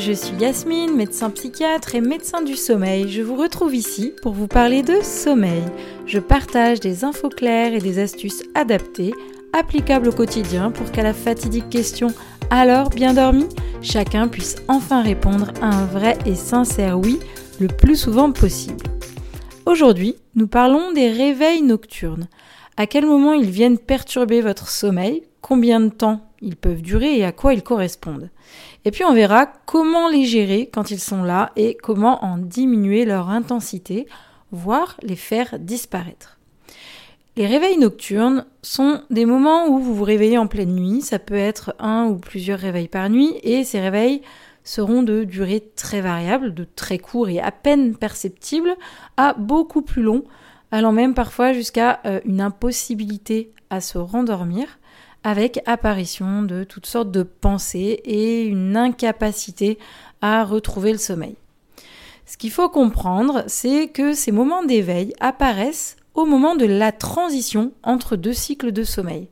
je suis Yasmine, médecin psychiatre et médecin du sommeil. Je vous retrouve ici pour vous parler de sommeil. Je partage des infos claires et des astuces adaptées, applicables au quotidien pour qu'à la fatidique question alors bien dormi, chacun puisse enfin répondre à un vrai et sincère oui le plus souvent possible. Aujourd'hui, nous parlons des réveils nocturnes. À quel moment ils viennent perturber votre sommeil, combien de temps ils peuvent durer et à quoi ils correspondent. Et puis on verra comment les gérer quand ils sont là et comment en diminuer leur intensité, voire les faire disparaître. Les réveils nocturnes sont des moments où vous vous réveillez en pleine nuit, ça peut être un ou plusieurs réveils par nuit, et ces réveils seront de durée très variable, de très court et à peine perceptible, à beaucoup plus long, allant même parfois jusqu'à euh, une impossibilité à se rendormir, avec apparition de toutes sortes de pensées et une incapacité à retrouver le sommeil. Ce qu'il faut comprendre, c'est que ces moments d'éveil apparaissent au moment de la transition entre deux cycles de sommeil.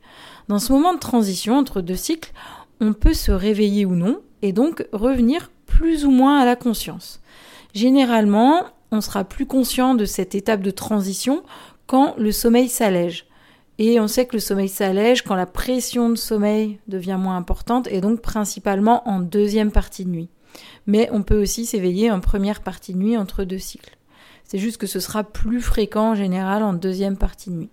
Dans ce moment de transition entre deux cycles, on peut se réveiller ou non et donc revenir plus ou moins à la conscience. Généralement, on sera plus conscient de cette étape de transition quand le sommeil s'allège. Et on sait que le sommeil s'allège quand la pression de sommeil devient moins importante et donc principalement en deuxième partie de nuit. Mais on peut aussi s'éveiller en première partie de nuit entre deux cycles. C'est juste que ce sera plus fréquent en général en deuxième partie de nuit.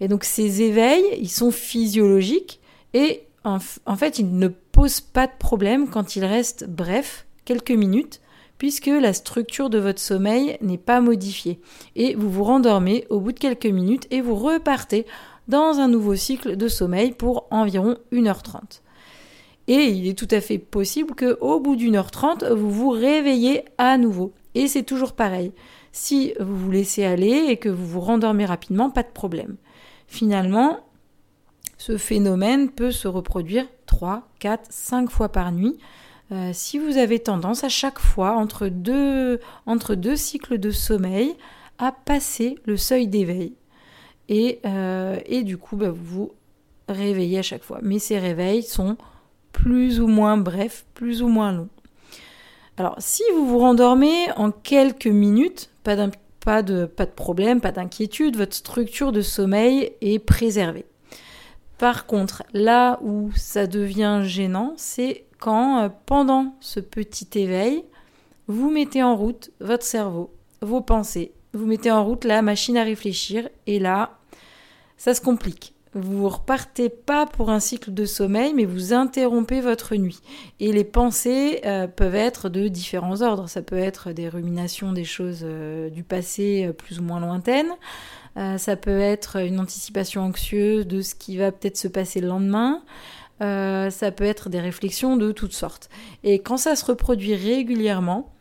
Et donc ces éveils, ils sont physiologiques et en, fait, ils ne posent pas de problème quand ils restent brefs, quelques minutes, puisque la structure de votre sommeil n'est pas modifiée. Et vous vous rendormez au bout de quelques minutes et vous repartez dans un nouveau cycle de sommeil pour environ 1h30. Et il est tout à fait possible qu'au bout d'une heure trente, vous vous réveillez à nouveau. Et c'est toujours pareil. Si vous vous laissez aller et que vous vous rendormez rapidement, pas de problème. Finalement, ce phénomène peut se reproduire 3, 4, 5 fois par nuit euh, si vous avez tendance à chaque fois, entre deux, cycles de sommeil, à passer le seuil d'éveil. Et, euh, du coup, bah, vous vous réveillez à chaque fois. Mais ces réveils sont plus ou moins brefs, plus ou moins longs. Alors, si vous vous rendormez en quelques minutes, pas, pas, pas de problème, pas d'inquiétude, votre structure de sommeil est préservée. Par contre, là où ça devient gênant, c'est quand, euh, pendant ce petit éveil, vous mettez en route votre cerveau, vos pensées, vous mettez en route la machine à réfléchir, et là, ça se complique. Vous repartez pas pour un cycle de sommeil, mais vous interrompez votre nuit. Et les pensées euh, peuvent être de différents ordres. Ça peut être des ruminations des choses euh, du passé plus ou moins lointaines. ça peut être une anticipation anxieuse de ce qui va peut-être se passer le lendemain. Euh, ça peut être des réflexions de toutes sortes. Et quand ça se reproduit régulièrement,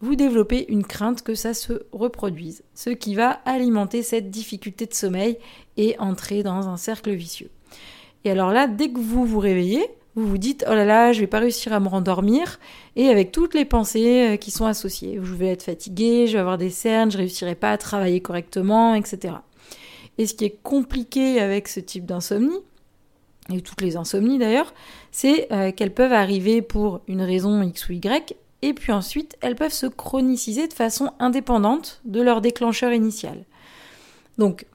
vous développez une crainte que ça se reproduise, ce qui va alimenter cette difficulté de sommeil et entrer dans un cercle vicieux. Et alors là, dès que vous vous réveillez, vous vous dites oh là là, je vais pas réussir à me rendormir et avec toutes les pensées euh, qui sont associées, je vais être fatigué, je vais avoir des cernes, je réussirai pas à travailler correctement, etc. Et ce qui est compliqué avec ce type d'insomnie, et toutes les insomnies d'ailleurs, c'est euh, qu'elles peuvent arriver pour une raison X ou Y, et puis ensuite elles peuvent se chroniciser de façon indépendante de leur déclencheur initial. Donc,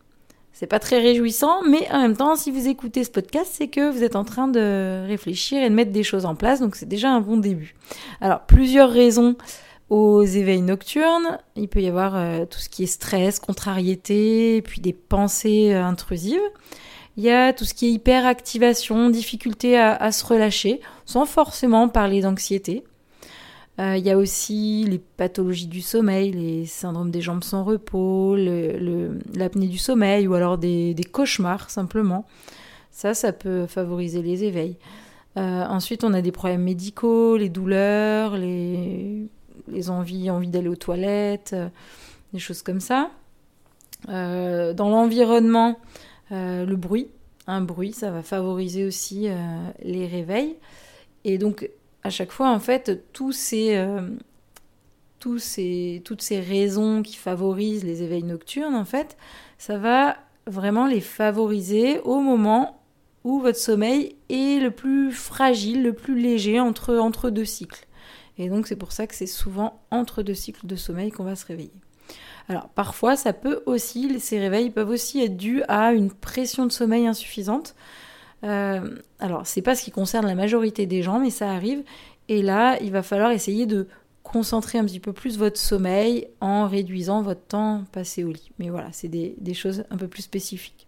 c'est pas très réjouissant, mais en même temps, si vous écoutez ce podcast, c'est que vous êtes en train de réfléchir et de mettre des choses en place, donc c'est déjà un bon début. Alors, plusieurs raisons aux éveils nocturnes. Il peut y avoir euh, tout ce qui est stress, contrariété, puis des pensées euh, intrusives. Il y a tout ce qui est hyperactivation, difficulté à, se relâcher, sans forcément parler d'anxiété. Euh, il y a aussi les pathologies du sommeil, les syndromes des jambes sans repos, l'apnée du sommeil ou alors des, cauchemars simplement. Ça, ça peut favoriser les éveils. Euh, ensuite, on a des problèmes médicaux, les douleurs, les, envies, envie d'aller aux toilettes, euh, des choses comme ça. dans l'environnement, le bruit. Un bruit, ça va favoriser aussi euh, les réveils. Et donc, à chaque fois, en fait, tous ces, euh, ces, toutes ces raisons qui favorisent les éveils nocturnes, en fait, ça va vraiment les favoriser au moment où votre sommeil est le plus fragile, le plus léger entre, entre deux cycles. Et donc c'est pour ça que c'est souvent entre deux cycles de sommeil qu'on va se réveiller. Alors parfois ça peut aussi, ces réveils peuvent aussi être dus à une pression de sommeil insuffisante. Euh, alors c'est pas ce qui concerne la majorité des gens, mais ça arrive. Et là, il va falloir essayer de concentrer un petit peu plus votre sommeil en réduisant votre temps passé au lit. Mais voilà, c'est des, des choses un peu plus spécifiques.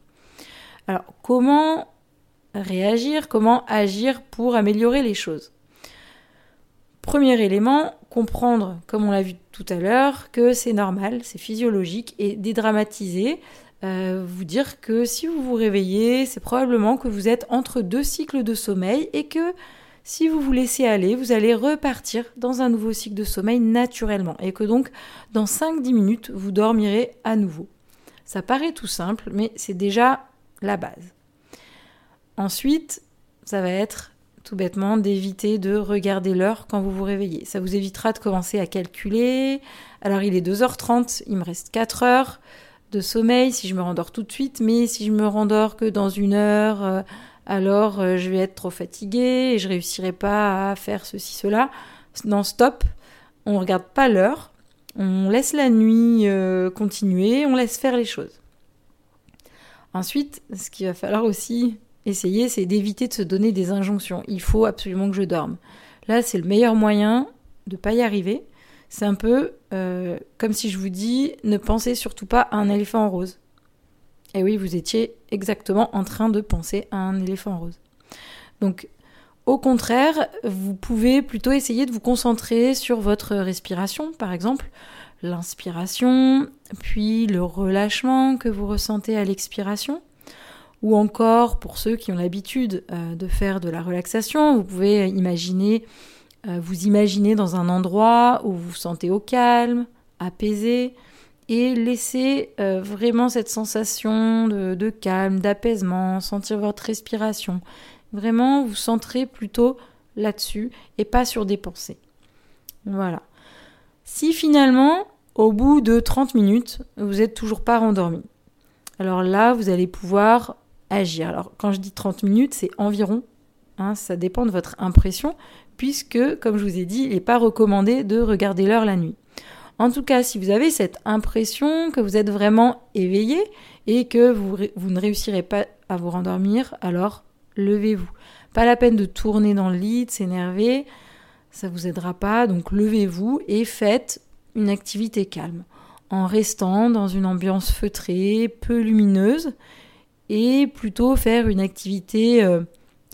Alors comment réagir, comment agir pour améliorer les choses? Premier élément, comprendre, comme on l'a vu tout à l'heure, que c'est normal, c'est physiologique et dédramatiser, euh, vous dire que si vous vous réveillez, c'est probablement que vous êtes entre deux cycles de sommeil et que si vous vous laissez aller, vous allez repartir dans un nouveau cycle de sommeil naturellement et que donc dans 5-10 minutes, vous dormirez à nouveau. Ça paraît tout simple, mais c'est déjà la base. Ensuite, ça va être tout bêtement d'éviter de regarder l'heure quand vous vous réveillez. Ça vous évitera de commencer à calculer. Alors il est 2h30, il me reste 4 heures de sommeil si je me rendors tout de suite, mais si je me rendors que dans une heure, euh, alors euh, je vais être trop fatiguée et je réussirai pas à faire ceci, cela. Non, stop, on ne regarde pas l'heure, on laisse la nuit euh, continuer, on laisse faire les choses. Ensuite, ce qu'il va falloir aussi essayer, c'est d'éviter de se donner des injonctions. Il faut absolument que je dorme. Là, c'est le meilleur moyen de ne pas y arriver. C'est un peu euh, comme si je vous dis ne pensez surtout pas à un éléphant rose. Et oui, vous étiez exactement en train de penser à un éléphant rose. Donc, au contraire, vous pouvez plutôt essayer de vous concentrer sur votre respiration, par exemple, l'inspiration, puis le relâchement que vous ressentez à l'expiration ou encore pour ceux qui ont l'habitude euh, de faire de la relaxation, vous pouvez imaginer, euh, vous imaginer dans un endroit où vous vous sentez au calme, apaisé, et laisser euh, vraiment cette sensation de, de calme, d'apaisement, sentir votre respiration. Vraiment vous centrer plutôt là-dessus et pas sur des pensées. Voilà. Si finalement, au bout de 30 minutes, vous n'êtes toujours pas rendormi, alors là, vous allez pouvoir agir. Alors quand je dis 30 minutes, c'est environ, hein, ça dépend de votre impression, puisque, comme je vous ai dit, il n'est pas recommandé de regarder l'heure la nuit. En tout cas, si vous avez cette impression que vous êtes vraiment éveillé et que vous, ne réussirez pas à vous rendormir, alors levez-vous. Pas la peine de tourner dans le lit, de s'énerver, ça vous aidera pas. Donc levez-vous et faites une activité calme en restant dans une ambiance feutrée, peu lumineuse et plutôt faire une activité euh,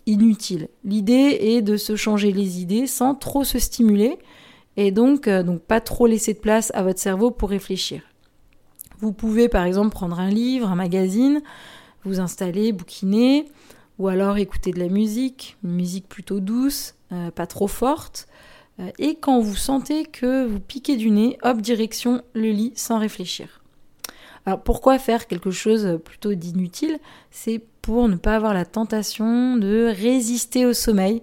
inutile. L'idée est de se changer les idées sans trop se stimuler et donc, euh, donc pas trop laisser de place à votre cerveau pour réfléchir. Vous pouvez par exemple prendre un livre, un magazine, vous installer, bouquiner, ou alors écouter de la musique, une musique plutôt douce, euh, pas trop forte. et quand vous sentez que vous piquez du nez, hop, direction le lit sans réfléchir. Alors pourquoi faire quelque chose plutôt d'inutile? C'est pour ne pas avoir la tentation de résister au sommeil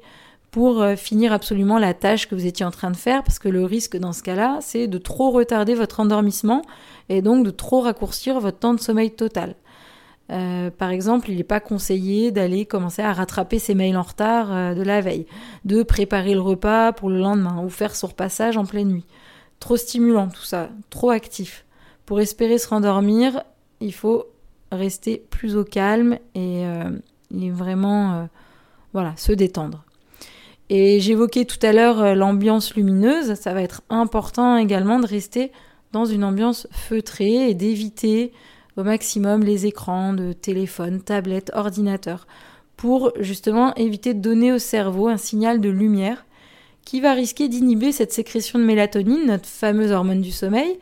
pour euh, finir absolument la tâche que vous étiez en train de faire, parce que le risque dans ce cas-là, c'est de trop retarder votre endormissement et donc de trop raccourcir votre temps de sommeil total. Euh, par exemple, il n'est pas conseillé d'aller commencer à rattraper ses mails en retard euh, de la veille, de préparer le repas pour le lendemain ou faire son repassage en pleine nuit. Trop stimulant tout ça, trop actif. Pour espérer se rendormir, il faut rester plus au calme et, euh, vraiment euh, voilà, se détendre. Et j'évoquais tout à l'heure euh, l'ambiance lumineuse, ça va être important également de rester dans une ambiance feutrée et d'éviter au maximum les écrans de téléphone, tablette, ordinateur, pour justement éviter de donner au cerveau un signal de lumière qui va risquer d'inhiber cette sécrétion de mélatonine, notre fameuse hormone du sommeil,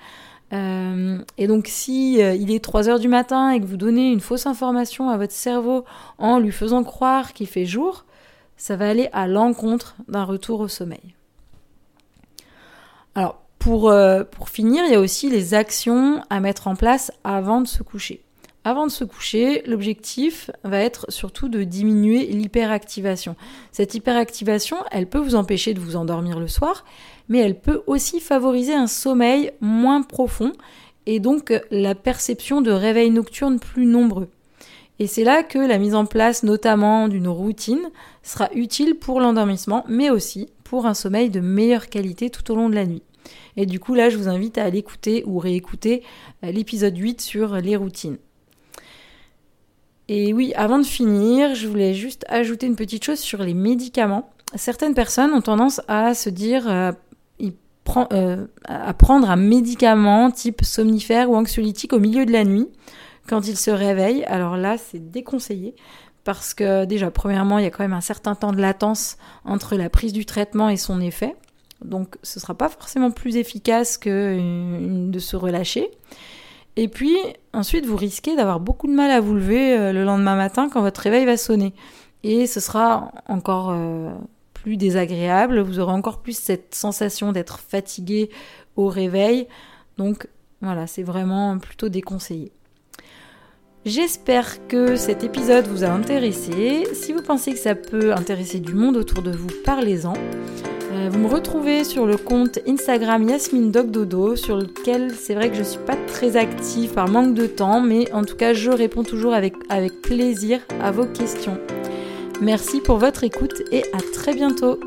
euh, et donc si euh, il est 3 heures du matin et que vous donnez une fausse information à votre cerveau en lui faisant croire qu'il fait jour, ça va aller à l'encontre d'un retour au sommeil. Alors pour, euh, pour finir, il y a aussi les actions à mettre en place avant de se coucher. Avant de se coucher, l'objectif va être surtout de diminuer l'hyperactivation. Cette hyperactivation, elle peut vous empêcher de vous endormir le soir, mais elle peut aussi favoriser un sommeil moins profond et donc la perception de réveils nocturnes plus nombreux. Et c'est là que la mise en place notamment d'une routine sera utile pour l'endormissement, mais aussi pour un sommeil de meilleure qualité tout au long de la nuit. Et du coup là, je vous invite à l'écouter ou réécouter euh, l'épisode 8 sur les routines. Et oui, avant de finir, je voulais juste ajouter une petite chose sur les médicaments. Certaines personnes ont tendance à se dire euh, euh, à prendre un médicament type somnifère ou anxiolytique au milieu de la nuit quand ils se réveillent. Alors là, c'est déconseillé parce que déjà, premièrement, il y a quand même un certain temps de latence entre la prise du traitement et son effet. Donc ce ne sera pas forcément plus efficace que de se relâcher. Et puis ensuite, vous risquez d'avoir beaucoup de mal à vous lever euh, le lendemain matin quand votre réveil va sonner. Et ce sera encore euh, plus désagréable, vous aurez encore plus cette sensation d'être fatigué au réveil. Donc voilà, c'est vraiment plutôt déconseillé. J'espère que cet épisode vous a intéressé. Si vous pensez que ça peut intéresser du monde autour de vous, parlez-en. Euh, vous me retrouvez sur le compte Instagram Yasmine Dodo, sur lequel c'est vrai que je ne suis pas très active par manque de temps, mais en tout cas je réponds toujours avec plaisir à vos questions. Merci pour votre écoute et à très bientôt.